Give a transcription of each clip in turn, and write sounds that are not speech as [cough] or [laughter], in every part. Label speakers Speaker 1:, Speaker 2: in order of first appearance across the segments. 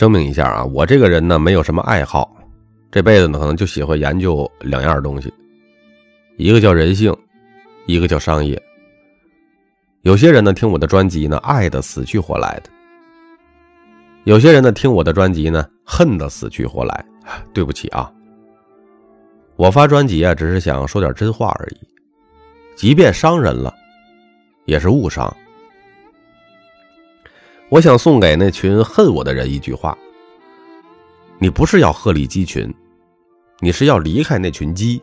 Speaker 1: 声明一下啊，我这个人呢没有什么爱好，这辈子呢可能就喜欢研究两样东西，一个叫人性，一个叫商业。有些人呢听我的专辑呢爱的死去活来的，有些人呢听我的专辑呢恨的死去活来。对不起啊，我发专辑啊只是想说点真话而已，即便伤人了，也是误伤。我想送给那群恨我的人一句话：你不是要鹤立鸡群，你是要离开那群鸡。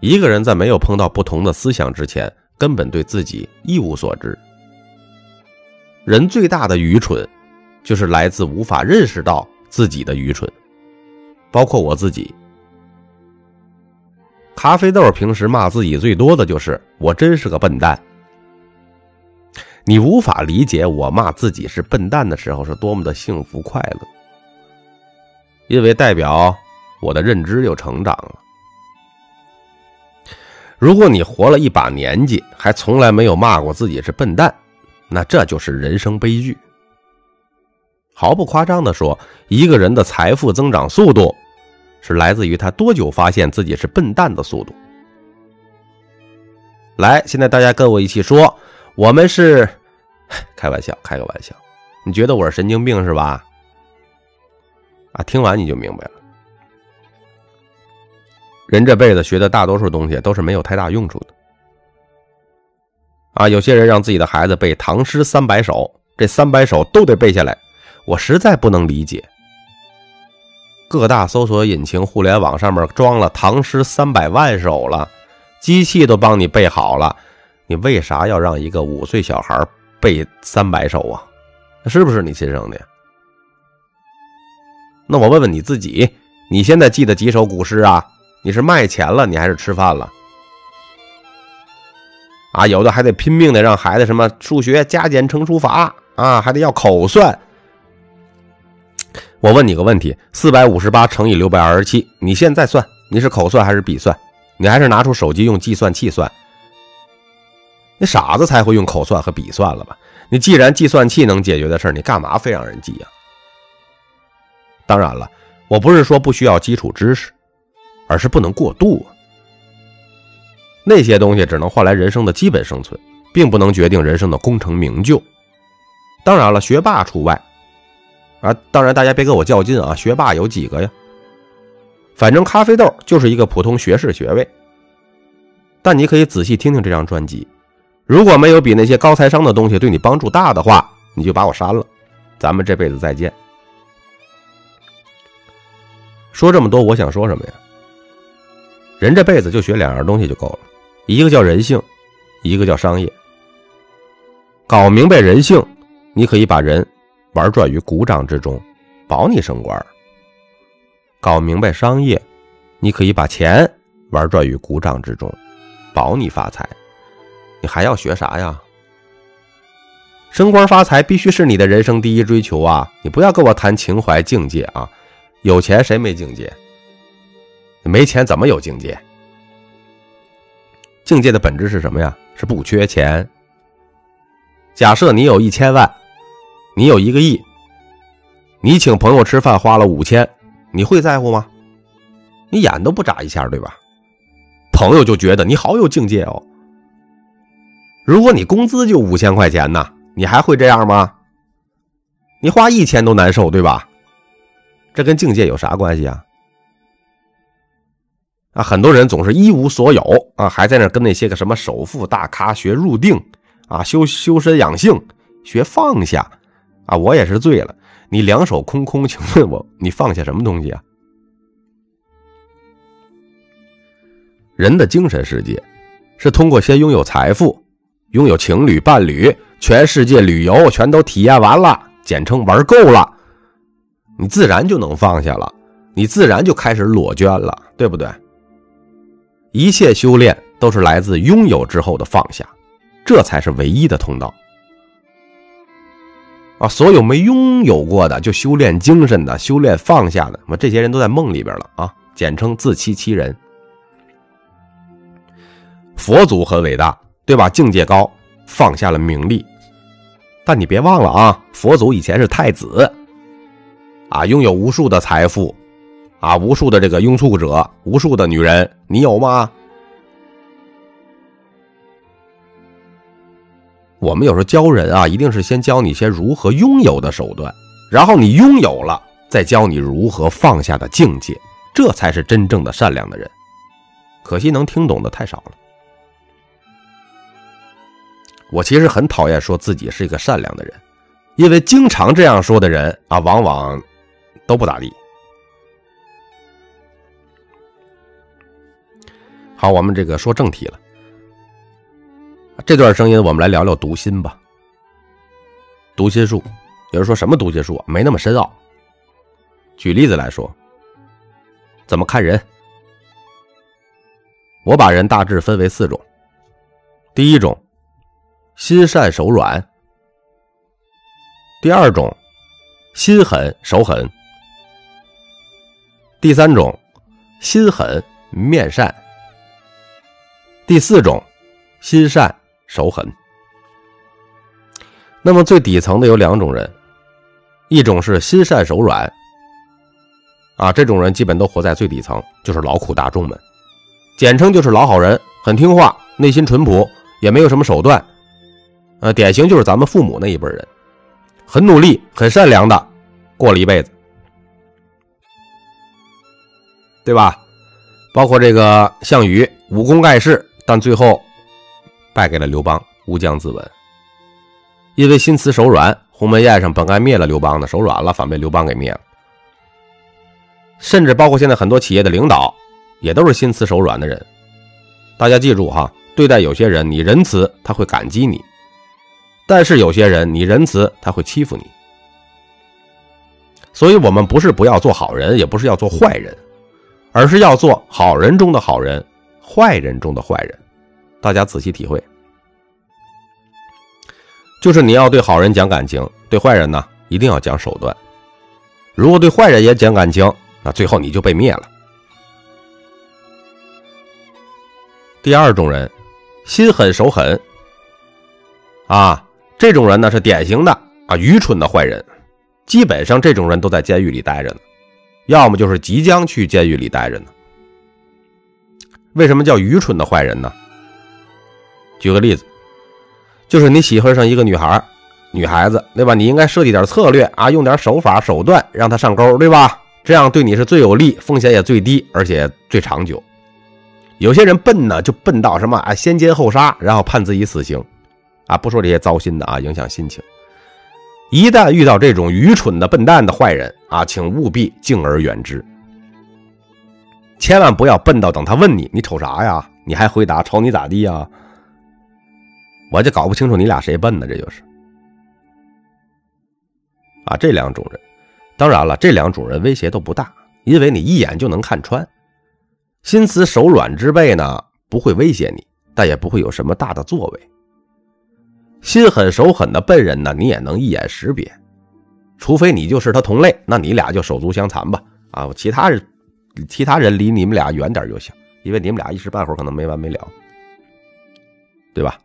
Speaker 1: 一个人在没有碰到不同的思想之前，根本对自己一无所知。人最大的愚蠢，就是来自无法认识到自己的愚蠢，包括我自己。咖啡豆平时骂自己最多的就是“我真是个笨蛋”。你无法理解我骂自己是笨蛋的时候是多么的幸福快乐，因为代表我的认知又成长了。如果你活了一把年纪还从来没有骂过自己是笨蛋，那这就是人生悲剧。毫不夸张的说，一个人的财富增长速度，是来自于他多久发现自己是笨蛋的速度。来，现在大家跟我一起说。我们是 [laughs] 开玩笑，开个玩笑。你觉得我是神经病是吧？啊，听完你就明白了。人这辈子学的大多数东西都是没有太大用处的。啊，有些人让自己的孩子背唐诗三百首，这三百首都得背下来，我实在不能理解。各大搜索引擎、互联网上面装了唐诗三百万首了，机器都帮你背好了。你为啥要让一个五岁小孩背三百首啊？那是不是你亲生的呀？那我问问你自己，你现在记得几首古诗啊？你是卖钱了，你还是吃饭了？啊，有的还得拼命的让孩子什么数学加减乘除法啊，还得要口算。我问你个问题：四百五十八乘以六百二十七，你现在算，你是口算还是笔算？你还是拿出手机用计算器算？你傻子才会用口算和笔算了吧？你既然计算器能解决的事你干嘛非让人记呀？当然了，我不是说不需要基础知识，而是不能过度啊。那些东西只能换来人生的基本生存，并不能决定人生的功成名就。当然了，学霸除外。啊，当然大家别跟我较劲啊！学霸有几个呀？反正咖啡豆就是一个普通学士学位。但你可以仔细听听这张专辑。如果没有比那些高材生的东西对你帮助大的话，你就把我删了。咱们这辈子再见。说这么多，我想说什么呀？人这辈子就学两样东西就够了，一个叫人性，一个叫商业。搞明白人性，你可以把人玩转于股掌之中，保你升官；搞明白商业，你可以把钱玩转于股掌之中，保你发财。你还要学啥呀？升官发财必须是你的人生第一追求啊！你不要跟我谈情怀境界啊！有钱谁没境界？没钱怎么有境界？境界的本质是什么呀？是不缺钱。假设你有一千万，你有一个亿，你请朋友吃饭花了五千，你会在乎吗？你眼都不眨一下，对吧？朋友就觉得你好有境界哦。如果你工资就五千块钱呢，你还会这样吗？你花一千都难受，对吧？这跟境界有啥关系啊？啊，很多人总是一无所有啊，还在那跟那些个什么首富大咖学入定啊，修修身养性，学放下啊。我也是醉了，你两手空空，请问我你放下什么东西啊？人的精神世界是通过先拥有财富。拥有情侣、伴侣，全世界旅游全都体验完了，简称玩够了，你自然就能放下了，你自然就开始裸捐了，对不对？一切修炼都是来自拥有之后的放下，这才是唯一的通道。啊，所有没拥有过的就修炼精神的、修炼放下的，我这些人都在梦里边了啊，简称自欺欺人。佛祖很伟大。对吧？境界高，放下了名利；但你别忘了啊，佛祖以前是太子，啊，拥有无数的财富，啊，无数的这个拥簇者，无数的女人，你有吗？我们有时候教人啊，一定是先教你一些如何拥有的手段，然后你拥有了，再教你如何放下的境界，这才是真正的善良的人。可惜能听懂的太少了。我其实很讨厌说自己是一个善良的人，因为经常这样说的人啊，往往都不咋地。好，我们这个说正题了。这段声音，我们来聊聊读心吧。读心术，有人说什么读心术？没那么深奥。举例子来说，怎么看人？我把人大致分为四种。第一种，心善手软；第二种，心狠手狠；第三种，心狠面善；第四种，心善。手狠。那么最底层的有两种人，一种是心善手软，啊，这种人基本都活在最底层，就是劳苦大众们，简称就是老好人，很听话，内心淳朴，也没有什么手段，呃，典型就是咱们父母那一辈人，很努力，很善良的过了一辈子，对吧？包括这个项羽，武功盖世，但最后。败给了刘邦，乌江自刎。因为心慈手软，鸿门宴上本该灭了刘邦的，手软了，反被刘邦给灭了。甚至包括现在很多企业的领导，也都是心慈手软的人。大家记住哈，对待有些人你仁慈，他会感激你；但是有些人你仁慈，他会欺负你。所以，我们不是不要做好人，也不是要做坏人，而是要做好人中的好人，坏人中的坏人。大家仔细体会，就是你要对好人讲感情，对坏人呢一定要讲手段。如果对坏人也讲感情，那最后你就被灭了。第二种人，心狠手狠，啊，这种人呢是典型的啊愚蠢的坏人，基本上这种人都在监狱里待着呢，要么就是即将去监狱里待着呢。为什么叫愚蠢的坏人呢？举个例子，就是你喜欢上一个女孩，女孩子对吧？你应该设计点策略啊，用点手法手段让她上钩，对吧？这样对你是最有利，风险也最低，而且最长久。有些人笨呢，就笨到什么啊，先奸后杀，然后判自己死刑，啊，不说这些糟心的啊，影响心情。一旦遇到这种愚蠢的笨蛋的坏人啊，请务必敬而远之，千万不要笨到等他问你你瞅啥呀，你还回答瞅你咋地呀？我就搞不清楚你俩谁笨呢？这就是啊，这两种人，当然了，这两种人威胁都不大，因为你一眼就能看穿。心慈手软之辈呢，不会威胁你，但也不会有什么大的作为。心狠手狠的笨人呢，你也能一眼识别，除非你就是他同类，那你俩就手足相残吧。啊，其他人，其他人离你们俩远点就行，因为你们俩一时半会儿可能没完没了，对吧？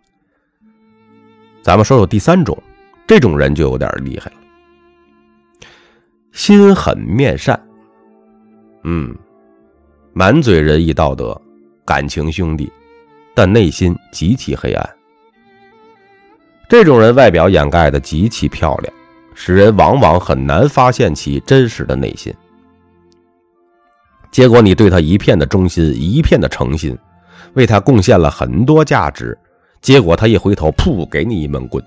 Speaker 1: 咱们说说第三种，这种人就有点厉害了，心狠面善，嗯，满嘴仁义道德，感情兄弟，但内心极其黑暗。这种人外表掩盖的极其漂亮，使人往往很难发现其真实的内心。结果你对他一片的忠心，一片的诚心，为他贡献了很多价值。结果他一回头，噗，给你一闷棍。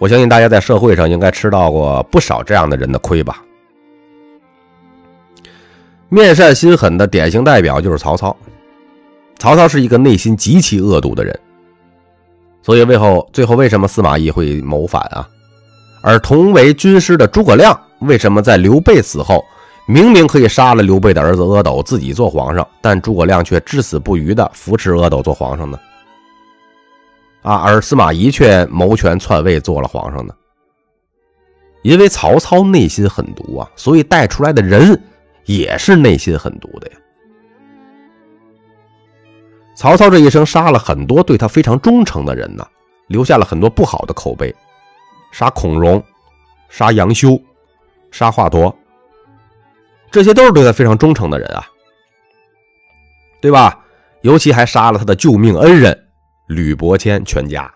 Speaker 1: 我相信大家在社会上应该吃到过不少这样的人的亏吧。面善心狠的典型代表就是曹操。曹操是一个内心极其恶毒的人，所以为后最后为什么司马懿会谋反啊？而同为军师的诸葛亮为什么在刘备死后？明明可以杀了刘备的儿子阿斗，自己做皇上，但诸葛亮却至死不渝的扶持阿斗做皇上呢？啊，而司马懿却谋权篡位做了皇上呢？因为曹操内心狠毒啊，所以带出来的人也是内心狠毒的呀。曹操这一生杀了很多对他非常忠诚的人呢，留下了很多不好的口碑，杀孔融，杀杨修，杀华佗，这些都是对他非常忠诚的人啊，对吧？尤其还杀了他的救命恩人吕伯谦全家。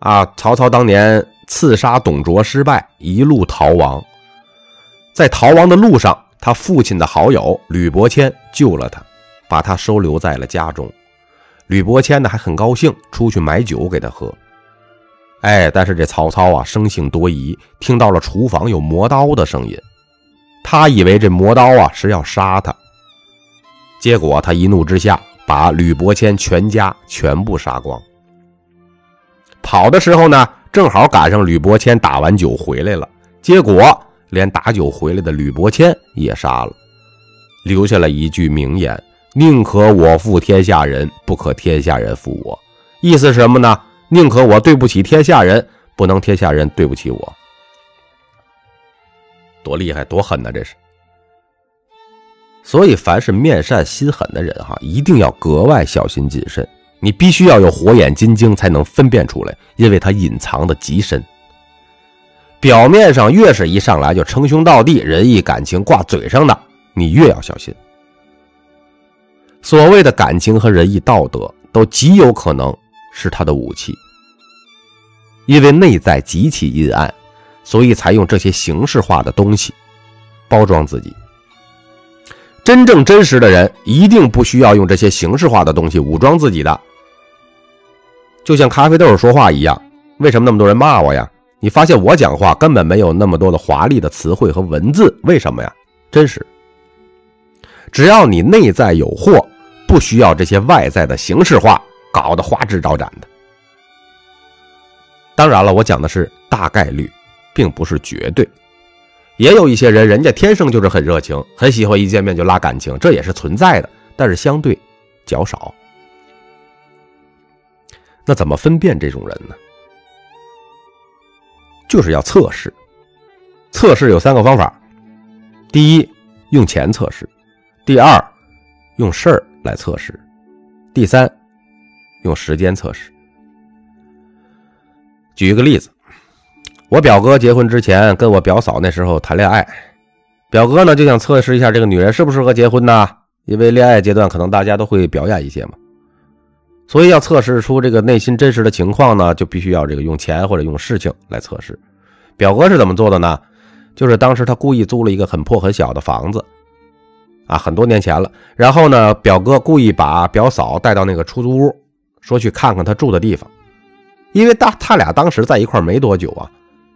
Speaker 1: 啊，曹操当年刺杀董卓失败，一路逃亡，在逃亡的路上，他父亲的好友吕伯谦救了他，把他收留在了家中。吕伯谦呢还很高兴，出去买酒给他喝。哎，但是这曹操啊生性多疑，听到了厨房有磨刀的声音，他以为这磨刀啊是要杀他，结果他一怒之下把吕伯谦全家全部杀光。跑的时候呢，正好赶上吕伯谦打完酒回来了，结果连打酒回来的吕伯谦也杀了，留下了一句名言。宁可我负天下人，不可天下人负我。意思是什么呢？宁可我对不起天下人，不能天下人对不起我。多厉害，多狠呐！这是。所以，凡是面善心狠的人，哈，一定要格外小心谨慎。你必须要有火眼金睛，才能分辨出来，因为他隐藏的极深。表面上越是一上来就称兄道弟、仁义感情挂嘴上的，你越要小心。所谓的感情和仁义道德，都极有可能是他的武器，因为内在极其阴暗，所以才用这些形式化的东西包装自己。真正真实的人，一定不需要用这些形式化的东西武装自己的。就像咖啡豆说话一样，为什么那么多人骂我呀？你发现我讲话根本没有那么多的华丽的词汇和文字，为什么呀？真实。只要你内在有货，不需要这些外在的形式化搞得花枝招展的。当然了，我讲的是大概率，并不是绝对。也有一些人，人家天生就是很热情，很喜欢一见面就拉感情，这也是存在的，但是相对较少。那怎么分辨这种人呢？就是要测试。测试有三个方法：第一，用钱测试。第二，用事儿来测试；第三，用时间测试。举一个例子，我表哥结婚之前跟我表嫂那时候谈恋爱，表哥呢就想测试一下这个女人适不适合结婚呢？因为恋爱阶段可能大家都会表演一些嘛，所以要测试出这个内心真实的情况呢，就必须要这个用钱或者用事情来测试。表哥是怎么做的呢？就是当时他故意租了一个很破很小的房子。啊，很多年前了。然后呢，表哥故意把表嫂带到那个出租屋，说去看看他住的地方。因为大他俩当时在一块没多久啊，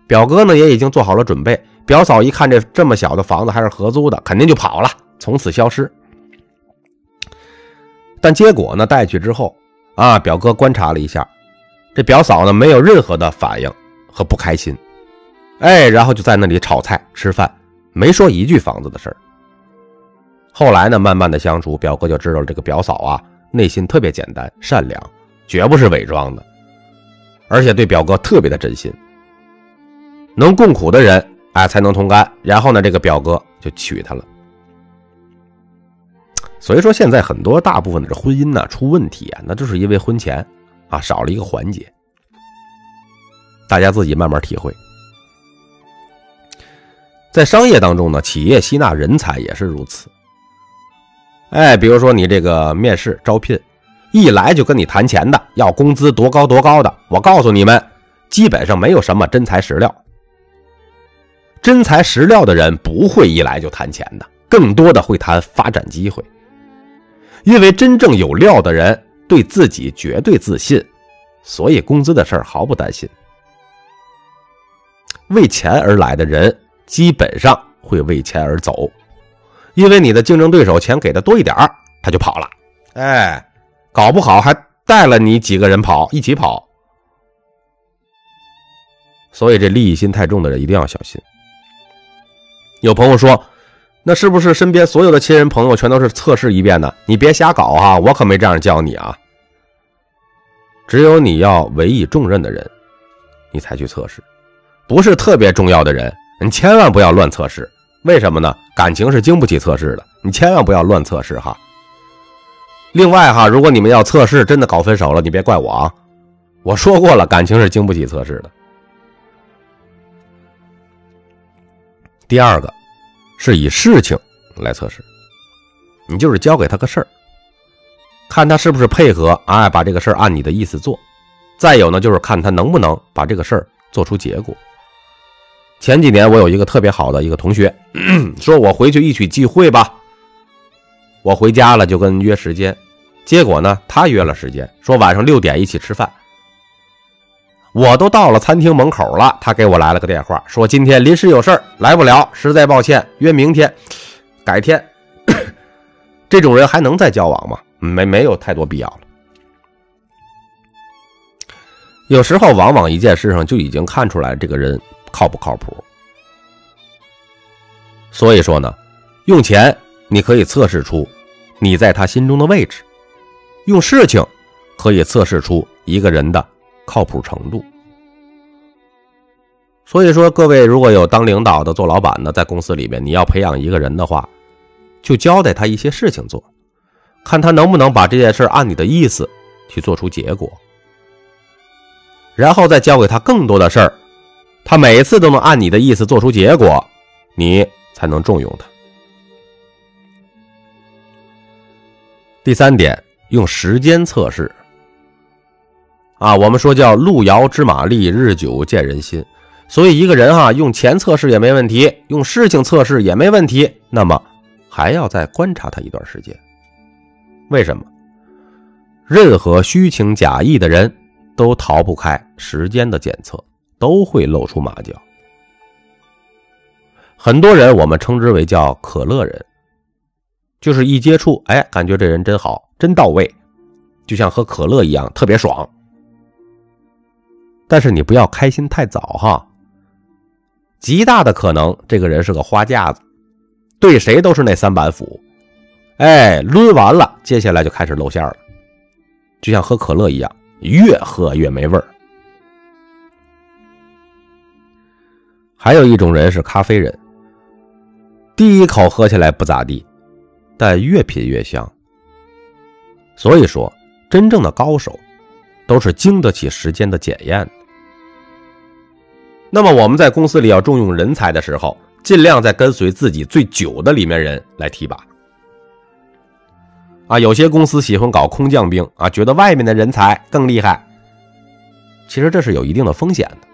Speaker 1: 表哥呢也已经做好了准备。表嫂一看这这么小的房子还是合租的，肯定就跑了，从此消失。但结果呢，带去之后啊，表哥观察了一下，这表嫂呢没有任何的反应和不开心，哎，然后就在那里炒菜吃饭，没说一句房子的事儿。后来呢，慢慢的相处，表哥就知道这个表嫂啊，内心特别简单、善良，绝不是伪装的，而且对表哥特别的真心。能共苦的人，哎，才能同甘。然后呢，这个表哥就娶她了。所以说，现在很多大部分的这婚姻呢出问题啊，那就是因为婚前啊少了一个环节。大家自己慢慢体会。在商业当中呢，企业吸纳人才也是如此。哎，比如说你这个面试招聘，一来就跟你谈钱的，要工资多高多高的，我告诉你们，基本上没有什么真材实料。真材实料的人不会一来就谈钱的，更多的会谈发展机会。因为真正有料的人对自己绝对自信，所以工资的事儿毫不担心。为钱而来的人基本上会为钱而走。因为你的竞争对手钱给的多一点他就跑了，哎，搞不好还带了你几个人跑，一起跑。所以这利益心太重的人一定要小心。有朋友说，那是不是身边所有的亲人朋友全都是测试一遍呢？你别瞎搞啊，我可没这样教你啊。只有你要委以重任的人，你才去测试；不是特别重要的人，你千万不要乱测试。为什么呢？感情是经不起测试的，你千万不要乱测试哈。另外哈，如果你们要测试真的搞分手了，你别怪我啊，我说过了，感情是经不起测试的。第二个，是以事情来测试，你就是交给他个事儿，看他是不是配合，哎，把这个事儿按你的意思做。再有呢，就是看他能不能把这个事儿做出结果。前几年我有一个特别好的一个同学，[clears throat] 说我回去一起聚会吧。我回家了就跟约时间，结果呢，他约了时间，说晚上六点一起吃饭。我都到了餐厅门口了，他给我来了个电话，说今天临时有事儿来不了，实在抱歉，约明天、改天。这种人还能再交往吗？没没有太多必要了。有时候，往往一件事上就已经看出来这个人靠不靠谱。所以说呢，用钱你可以测试出你在他心中的位置，用事情可以测试出一个人的靠谱程度。所以说，各位如果有当领导的、做老板的，在公司里面，你要培养一个人的话，就交代他一些事情做，看他能不能把这件事按你的意思去做出结果。然后再交给他更多的事儿，他每次都能按你的意思做出结果，你才能重用他。第三点，用时间测试。啊，我们说叫路遥知马力，日久见人心。所以一个人哈，用钱测试也没问题，用事情测试也没问题，那么还要再观察他一段时间。为什么？任何虚情假意的人。都逃不开时间的检测，都会露出马脚。很多人我们称之为叫可乐人，就是一接触，哎，感觉这人真好，真到位，就像喝可乐一样，特别爽。但是你不要开心太早哈，极大的可能这个人是个花架子，对谁都是那三板斧，哎，抡完了，接下来就开始露馅了，就像喝可乐一样。越喝越没味儿。还有一种人是咖啡人，第一口喝起来不咋地，但越品越香。所以说，真正的高手都是经得起时间的检验。那么我们在公司里要重用人才的时候，尽量在跟随自己最久的里面人来提拔。啊，有些公司喜欢搞空降兵啊，觉得外面的人才更厉害。其实这是有一定的风险的，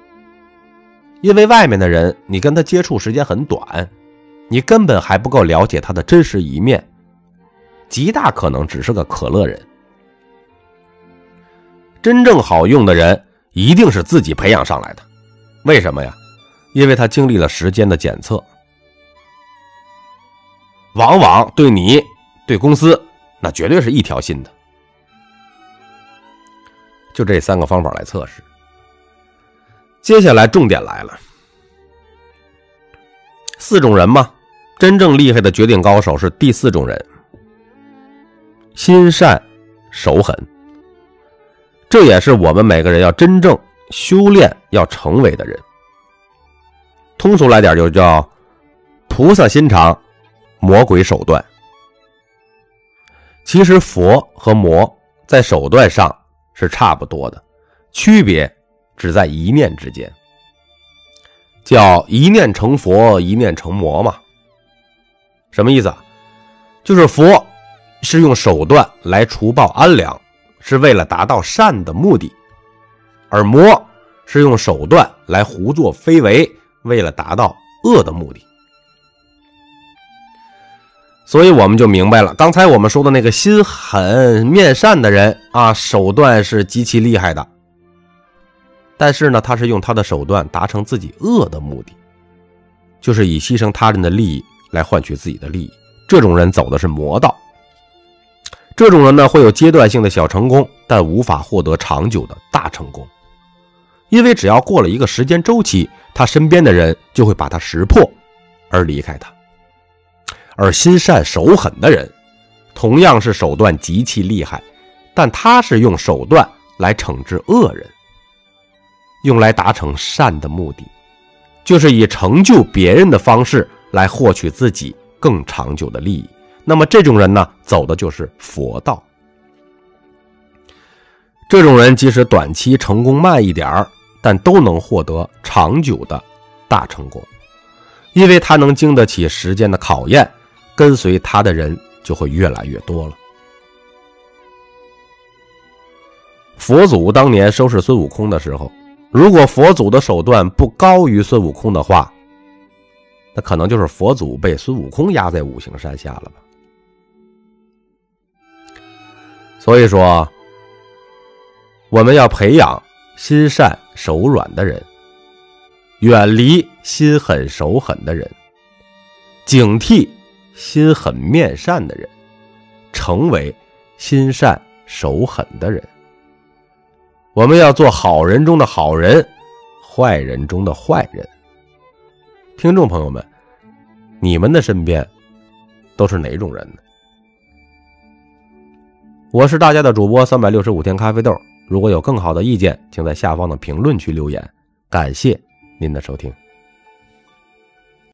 Speaker 1: 因为外面的人你跟他接触时间很短，你根本还不够了解他的真实一面，极大可能只是个可乐人。真正好用的人一定是自己培养上来的，为什么呀？因为他经历了时间的检测，往往对你、对公司。那绝对是一条心的，就这三个方法来测试。接下来重点来了，四种人嘛，真正厉害的绝顶高手是第四种人，心善手狠。这也是我们每个人要真正修炼要成为的人。通俗来点，就叫菩萨心肠，魔鬼手段。其实佛和魔在手段上是差不多的，区别只在一念之间，叫一念成佛，一念成魔嘛。什么意思啊？就是佛是用手段来除暴安良，是为了达到善的目的；而魔是用手段来胡作非为，为了达到恶的目的。所以我们就明白了，刚才我们说的那个心狠面善的人啊，手段是极其厉害的。但是呢，他是用他的手段达成自己恶的目的，就是以牺牲他人的利益来换取自己的利益。这种人走的是魔道。这种人呢，会有阶段性的小成功，但无法获得长久的大成功，因为只要过了一个时间周期，他身边的人就会把他识破而离开他。而心善手狠的人，同样是手段极其厉害，但他是用手段来惩治恶人，用来达成善的目的，就是以成就别人的方式来获取自己更长久的利益。那么这种人呢，走的就是佛道。这种人即使短期成功慢一点儿，但都能获得长久的大成功，因为他能经得起时间的考验，跟随他的人就会越来越多了。佛祖当年收拾孙悟空的时候，如果佛祖的手段不高于孙悟空的话，那可能就是佛祖被孙悟空压在五行山下了吧。所以说，我们要培养心善手软的人，远离心狠手狠的人，警惕心狠面善的人，成为心善手狠的人。我们要做好人中的好人，坏人中的坏人。听众朋友们，你们的身边都是哪种人呢？我是大家的主播三百六十五天咖啡豆。如果有更好的意见，请在下方的评论区留言。感谢您的收听。